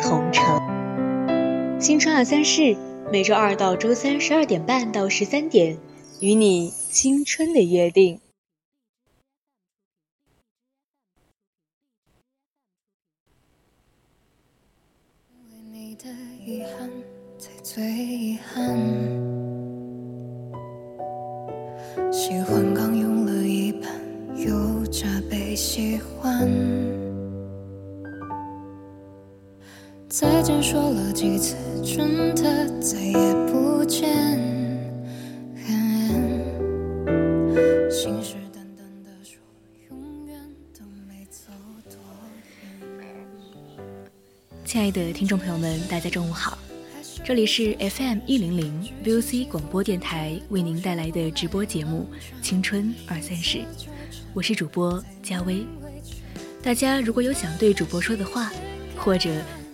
同城。新春二三事，每周二到周三十二点半到十三点，与你青春的约定。遗憾才最遗憾，喜欢刚用了一半，又加倍喜欢。再见说了几次，真的再也不见。信誓旦旦地说，永远都没走多远。亲爱的听众朋友们，大家中午好，这里是 FM 一零零 VOC 广播电台为您带来的直播节目《青春二三十》，我是主播佳薇。大家如果有想对主播说的话，或者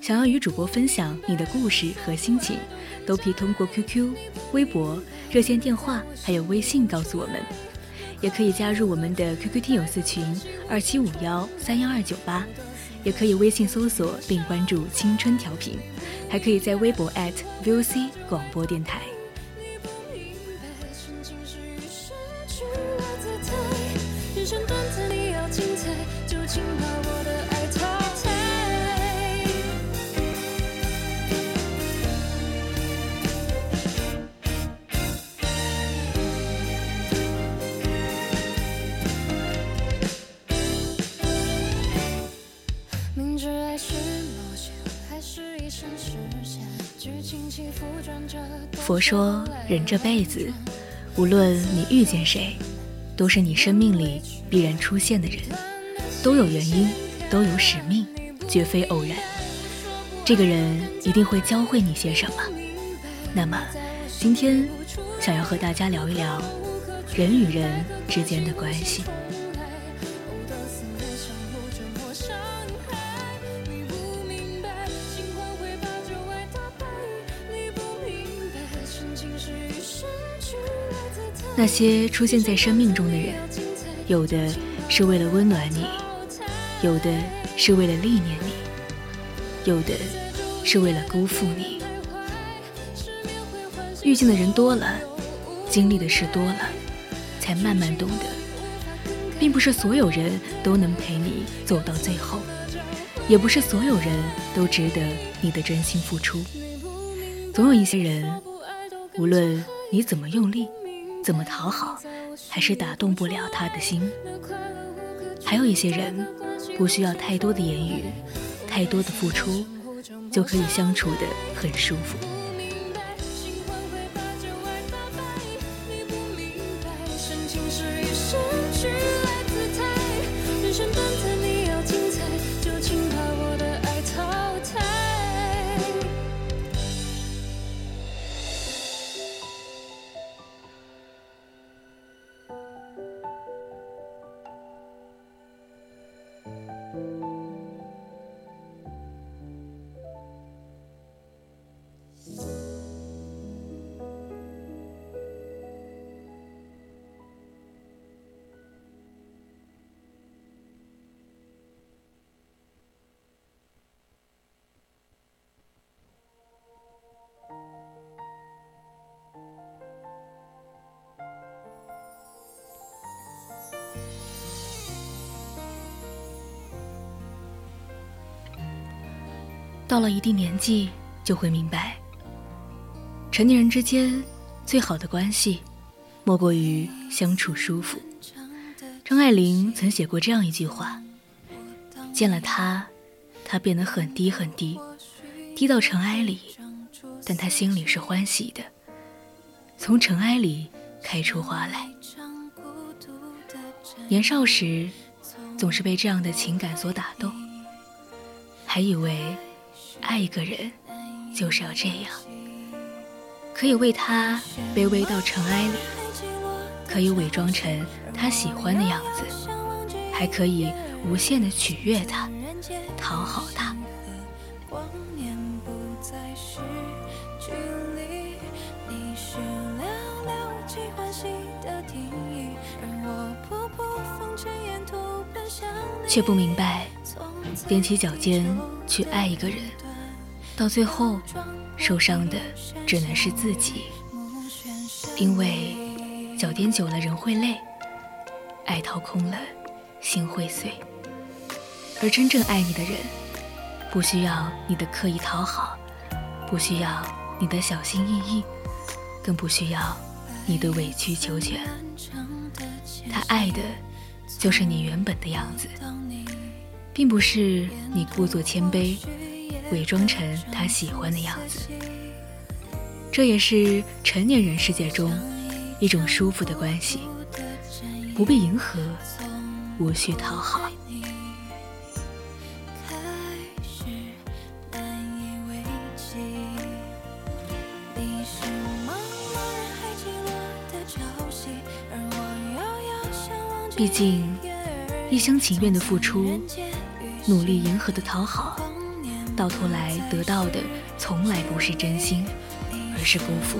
想要与主播分享你的故事和心情，都可以通过 QQ、微博、热线电话还有微信告诉我们，也可以加入我们的 QQ 听友四群二七五幺三幺二九八。也可以微信搜索并关注“青春调频”，还可以在微博 @VOC 广播电台。佛说，人这辈子，无论你遇见谁，都是你生命里必然出现的人，都有原因，都有使命，绝非偶然。这个人一定会教会你些什么。那么，今天想要和大家聊一聊人与人之间的关系。那些出现在生命中的人，有的是为了温暖你，有的是为了历练你，有的是为了辜负你。遇见的人多了，经历的事多了，才慢慢懂得，并不是所有人都能陪你走到最后，也不是所有人都值得你的真心付出。总有一些人，无论你怎么用力。怎么讨好，还是打动不了他的心。还有一些人，不需要太多的言语，太多的付出，就可以相处的很舒服。到了一定年纪，就会明白，成年人之间最好的关系，莫过于相处舒服。张爱玲曾写过这样一句话：“见了他，他变得很低很低，低到尘埃里，但他心里是欢喜的，从尘埃里开出花来。”年少时，总是被这样的情感所打动，还以为。爱一个人，就是要这样，可以为他卑微到尘埃里，可以伪装成他喜欢的样子，还可以无限的取悦他，讨好他。却不明白，踮起脚尖去爱一个人，到最后受伤的只能是自己。因为脚颠久了人会累，爱掏空了心会碎。而真正爱你的人，不需要你的刻意讨好，不需要你的小心翼翼，更不需要你的委曲求全。他爱的。就是你原本的样子，并不是你故作谦卑，伪装成他喜欢的样子。这也是成年人世界中一种舒服的关系，不必迎合，无需讨好。毕竟，一厢情愿的付出，努力迎合的讨好，到头来得到的从来不是真心，而是辜负。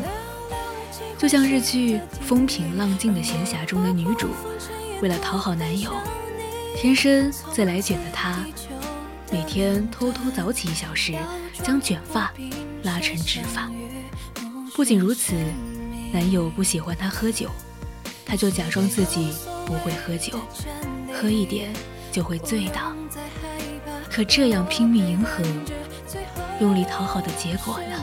就像日剧《风平浪静的闲暇》中的女主，为了讨好男友，天生自来卷的她，每天偷偷早起一小时，将卷发拉成直发。不仅如此，男友不喜欢她喝酒，她就假装自己。不会喝酒，喝一点就会醉倒。可这样拼命迎合、用力讨好的结果呢？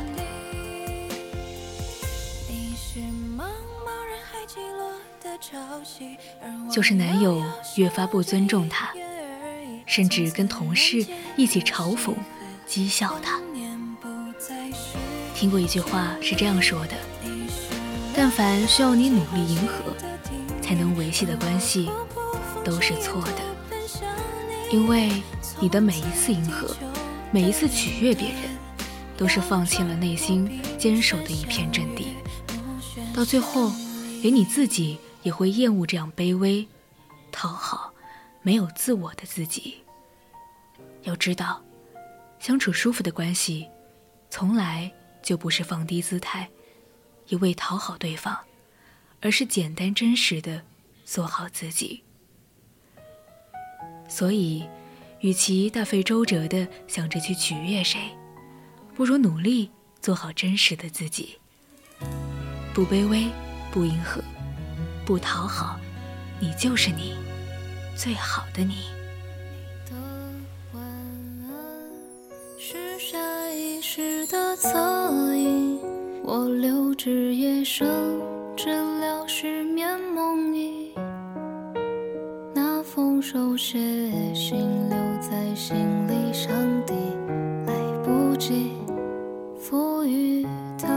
就是男友越发不尊重她，甚至跟同事一起嘲讽、讥笑她。听过一句话是这样说的：但凡需要你努力迎合。才能维系的关系都是错的，因为你的每一次迎合，每一次取悦别人，都是放弃了内心坚守的一片阵地。到最后，连你自己也会厌恶这样卑微、讨好、没有自我的自己。要知道，相处舒服的关系，从来就不是放低姿态，一味讨好对方。而是简单真实的做好自己。所以，与其大费周折的想着去取悦谁，不如努力做好真实的自己。不卑微，不迎合，不讨好，你就是你，最好的你。是下意识的侧影，我留至夜深。治疗失眠梦呓，那封手写信留在心里，上帝，来不及赋予它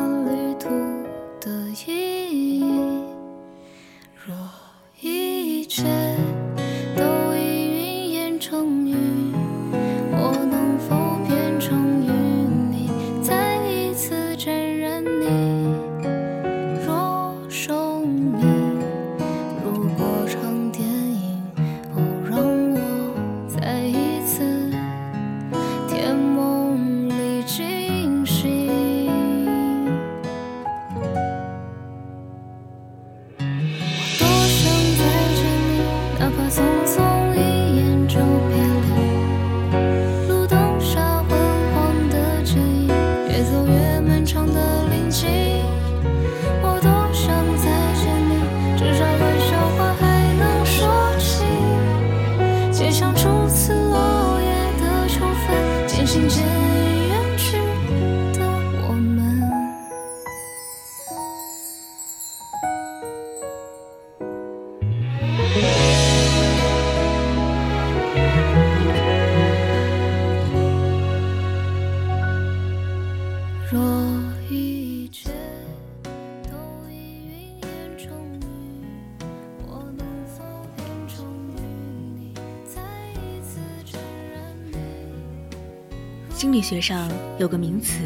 心理学上有个名词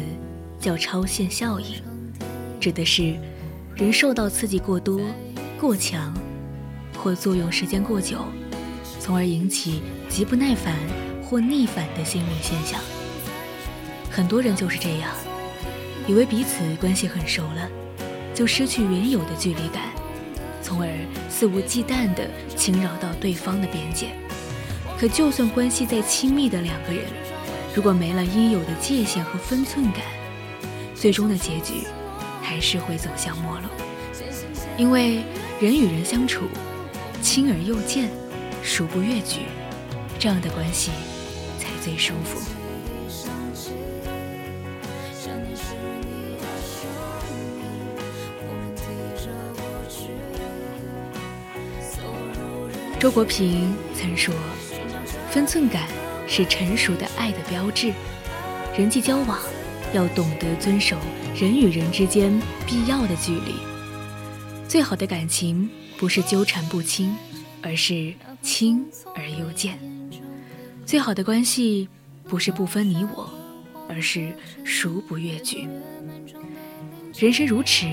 叫超限效应，指的是人受到刺激过多、过强，或作用时间过久，从而引起极不耐烦或逆反的心理现象。很多人就是这样，以为彼此关系很熟了，就失去原有的距离感，从而肆无忌惮地侵扰到对方的边界。可就算关系再亲密的两个人，如果没了应有的界限和分寸感，最终的结局还是会走向没落。因为人与人相处，亲而又见，孰不越矩，这样的关系才最舒服。周国平曾说：“分寸感。”是成熟的爱的标志。人际交往要懂得遵守人与人之间必要的距离。最好的感情不是纠缠不清，而是亲而又见。最好的关系不是不分你我，而是孰不越矩。人生如尺，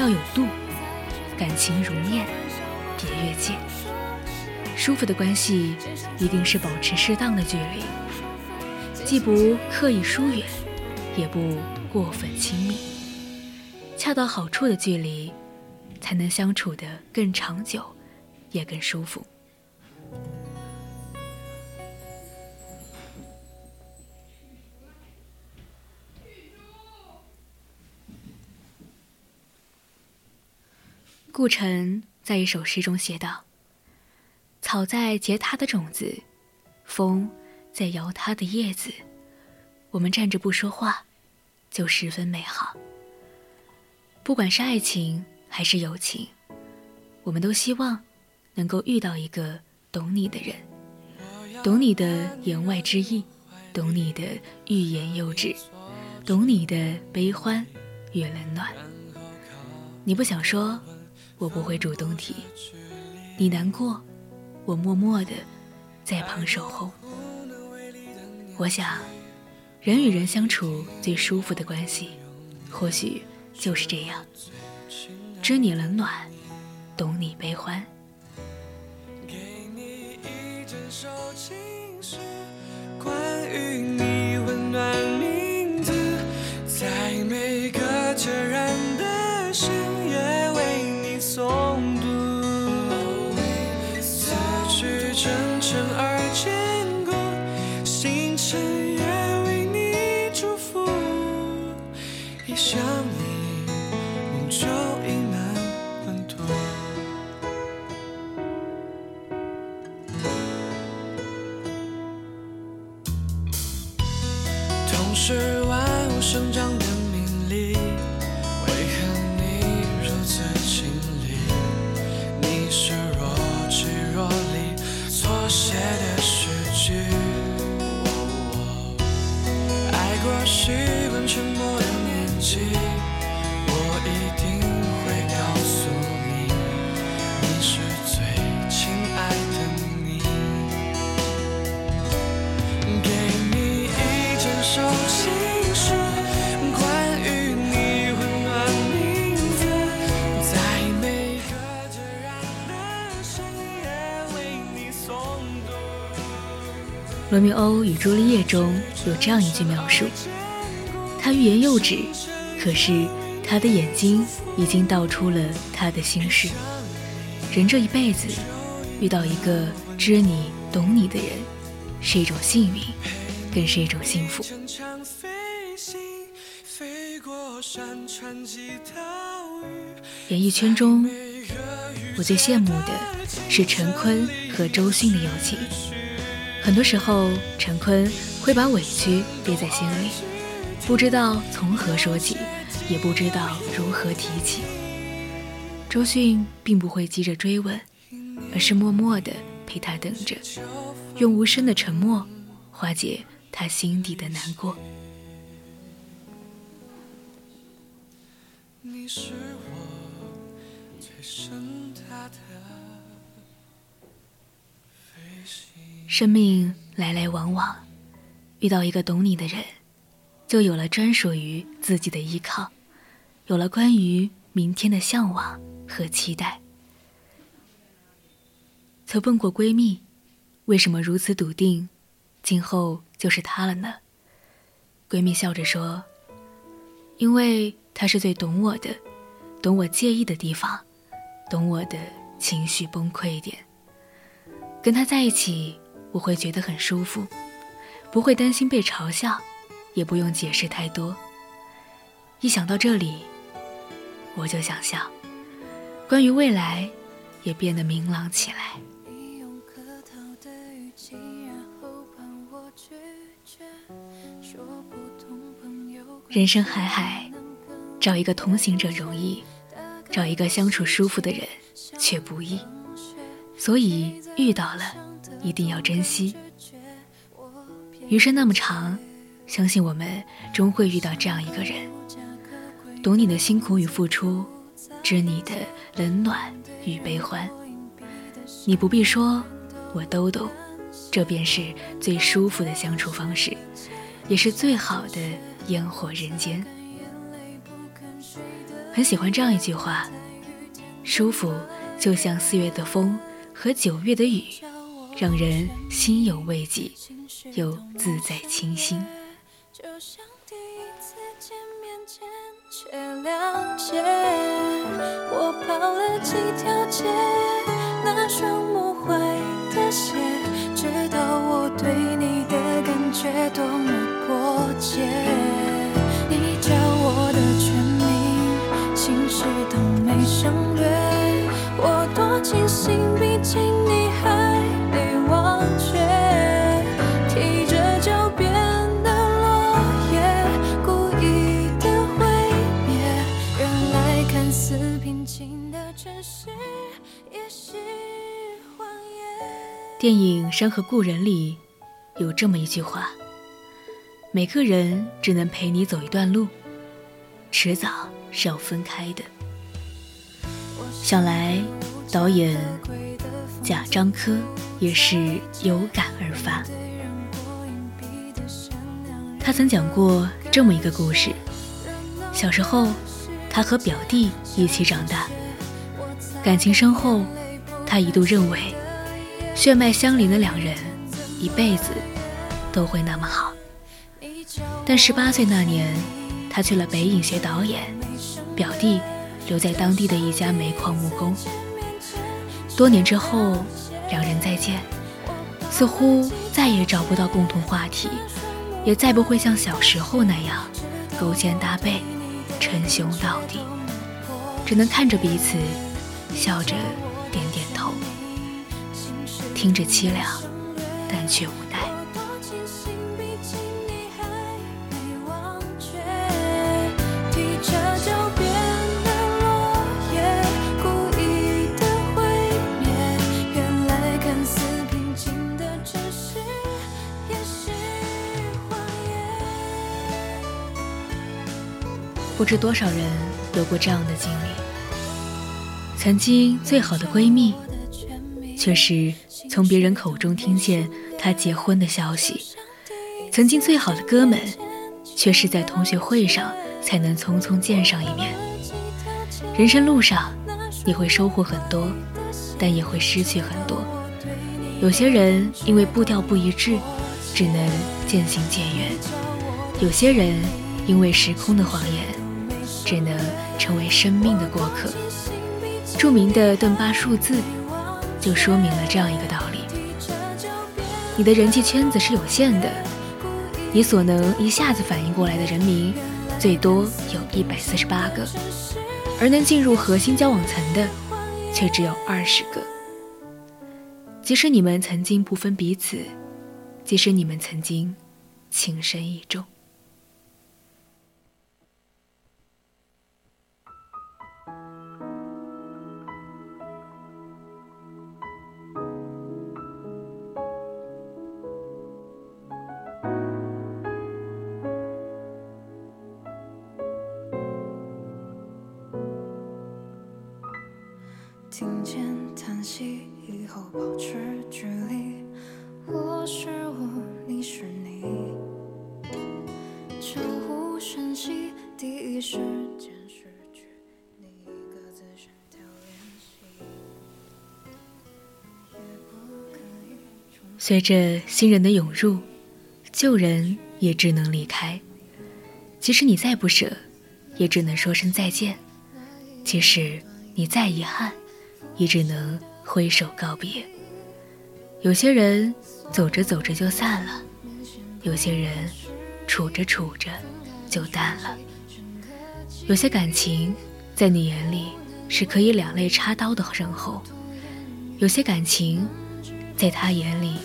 要有度；感情如面，别越界。舒服的关系一定是保持适当的距离，既不刻意疏远，也不过分亲密，恰到好处的距离，才能相处的更长久，也更舒服。顾城在一首诗中写道。草在结它的种子，风在摇它的叶子，我们站着不说话，就十分美好。不管是爱情还是友情，我们都希望能够遇到一个懂你的人，懂你的言外之意，懂你的欲言又止，懂你的悲欢与冷暖。你不想说，我不会主动提；你难过。我默默的在旁守候。我想，人与人相处最舒服的关系，或许就是这样：知你冷暖，懂你悲欢。给你一整首情关于深夜为你祝福一罗密欧与朱丽叶》中有这样一句描述：他欲言又止，可是他的眼睛已经道出了他的心事。人这一辈子遇到一个知你懂你的人，是一种幸运，更是一种幸福。演艺圈中，我最羡慕的是陈坤和周迅的友情。很多时候，陈坤会把委屈憋在心里，不知道从何说起，也不知道如何提起。周迅并不会急着追问，而是默默地陪他等着，用无声的沉默化解他心底的难过。你是我最深的生命来来往往，遇到一个懂你的人，就有了专属于自己的依靠，有了关于明天的向往和期待。曾问过闺蜜，为什么如此笃定，今后就是他了呢？闺蜜笑着说：“因为他是最懂我的，懂我介意的地方，懂我的情绪崩溃点。跟他在一起，我会觉得很舒服，不会担心被嘲笑，也不用解释太多。一想到这里，我就想笑。关于未来，也变得明朗起来。”人生海海，找一个同行者容易，找一个相处舒服的人却不易。所以遇到了，一定要珍惜。余生那么长，相信我们终会遇到这样一个人，懂你的辛苦与付出，知你的冷暖与悲欢。你不必说，我都懂，这便是最舒服的相处方式，也是最好的。烟火人间，很喜欢这样一句话：舒服就像四月的风和九月的雨，让人心有慰藉，又自在清新。就像第一次见面前却了解我跑了几条街，那双魔幻的鞋，知道我对你的感觉多么。破解，似平静的城市，也是谎言。电影《山河故人》里有这么一句话。每个人只能陪你走一段路，迟早是要分开的。想来，导演贾樟柯也是有感而发。他曾讲过这么一个故事：小时候，他和表弟一起长大，感情深厚。他一度认为，血脉相连的两人一辈子都会那么好。但十八岁那年，他去了北影学导演，表弟留在当地的一家煤矿务工。多年之后，两人再见，似乎再也找不到共同话题，也再不会像小时候那样勾肩搭背、称兄道弟，只能看着彼此，笑着点点头，听着凄凉，但却无不知多少人有过这样的经历：曾经最好的闺蜜，却是从别人口中听见她结婚的消息；曾经最好的哥们，却是在同学会上才能匆匆见上一面。人生路上，你会收获很多，但也会失去很多。有些人因为步调不一致，只能渐行渐远；有些人因为时空的谎言。只能成为生命的过客。著名的邓巴数字就说明了这样一个道理：你的人际圈子是有限的，你所能一下子反应过来的人名，最多有一百四十八个，而能进入核心交往层的，却只有二十个。即使你们曾经不分彼此，即使你们曾经情深意重。听见叹息以后保持距离，我是我，你是你。相互深吸，第一时间失去你，各自删掉联系。随着新人的涌入，旧人也只能离开。即使你再不舍，也只能说声再见；即使你再遗憾，也只能挥手告别。有些人走着走着就散了，有些人处着处着就淡了。有些感情在你眼里是可以两肋插刀的深厚，有些感情在他眼里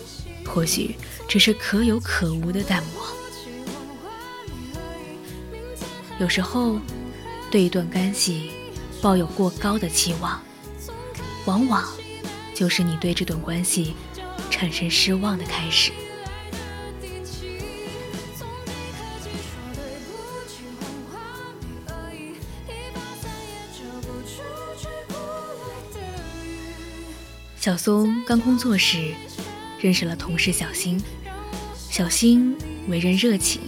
或许只是可有可无的淡漠。有时候，对一段关系抱有过高的期望，往往就是你对这段关系产生失望的开始。小松刚工作时，认识了同事小新。小新为人热情，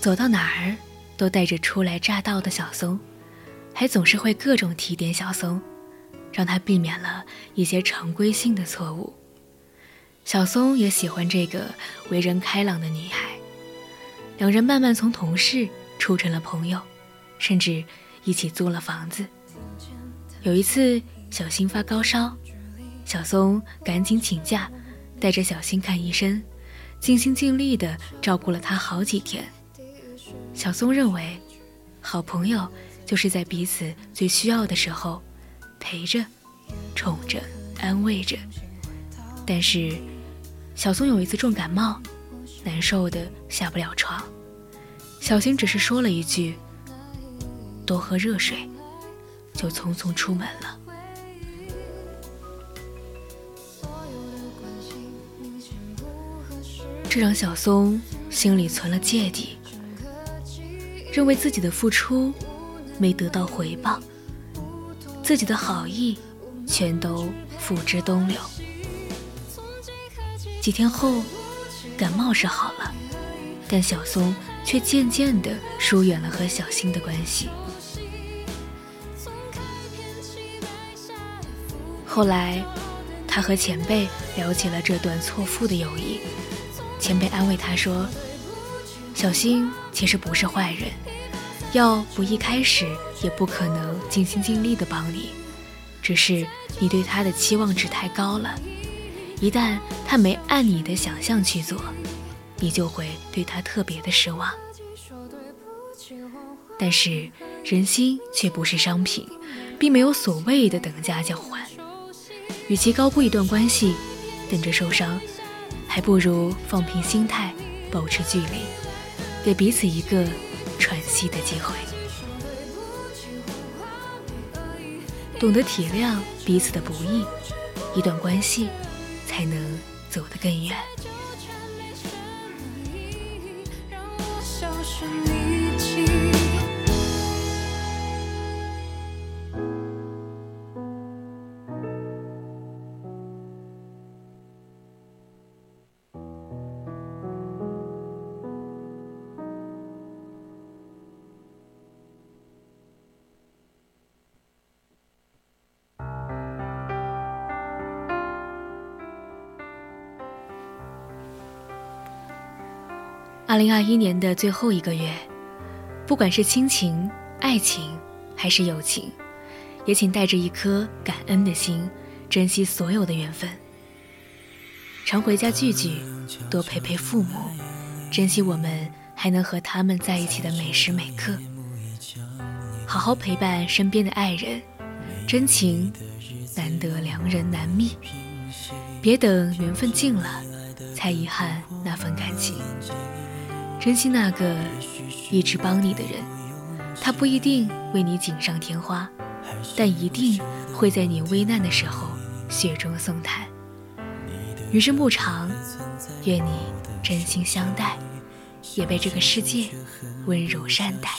走到哪儿都带着初来乍到的小松，还总是会各种提点小松，让他避免了一些常规性的错误。小松也喜欢这个为人开朗的女孩，两人慢慢从同事处成了朋友，甚至一起租了房子。有一次，小新发高烧。小松赶紧请假，带着小新看医生，尽心尽力地照顾了他好几天。小松认为，好朋友就是在彼此最需要的时候，陪着、宠着、安慰着。但是，小松有一次重感冒，难受的下不了床，小新只是说了一句：“多喝热水”，就匆匆出门了。这让小松心里存了芥蒂，认为自己的付出没得到回报，自己的好意全都付之东流。几天后，感冒是好了，但小松却渐渐地疏远了和小新的关系。后来，他和前辈聊起了这段错付的友谊。前辈安慰他说：“小新其实不是坏人，要不一开始也不可能尽心尽力的帮你，只是你对他的期望值太高了。一旦他没按你的想象去做，你就会对他特别的失望。但是人心却不是商品，并没有所谓的等价交换。与其高估一段关系，等着受伤。”还不如放平心态，保持距离，给彼此一个喘息的机会，懂得体谅彼此的不易，一段关系才能走得更远。二零二一年的最后一个月，不管是亲情、爱情还是友情，也请带着一颗感恩的心，珍惜所有的缘分。常回家聚聚，多陪陪父母，珍惜我们还能和他们在一起的每时每刻。好好陪伴身边的爱人，真情难得良人难觅，别等缘分尽了，才遗憾那份感情。珍惜那个一直帮你的人，他不一定为你锦上添花，但一定会在你危难的时候雪中送炭。余生不长，愿你真心相待，也被这个世界温柔善待。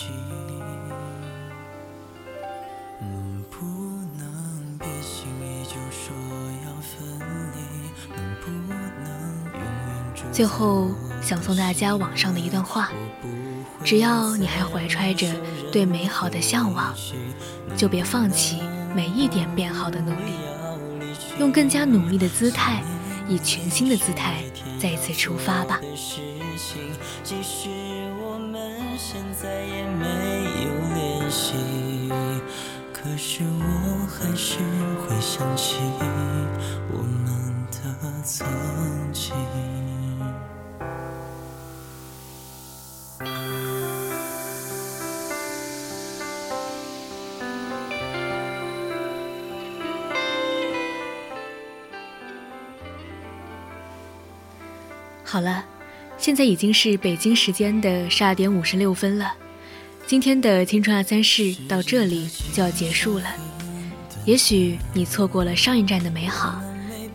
最后。想送大家网上的一段话：只要你还怀揣着对美好的向往，就别放弃每一点变好的努力，用更加努力的姿态，以全新的姿态再次出发吧。可是我还是会想起我们的曾经。好了，现在已经是北京时间的十二点五十六分了。今天的青春二三事到这里就要结束了。也许你错过了上一站的美好，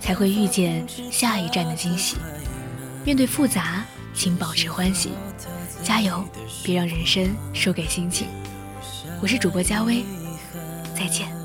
才会遇见下一站的惊喜。面对复杂，请保持欢喜，加油，别让人生输给心情。我是主播佳薇，再见。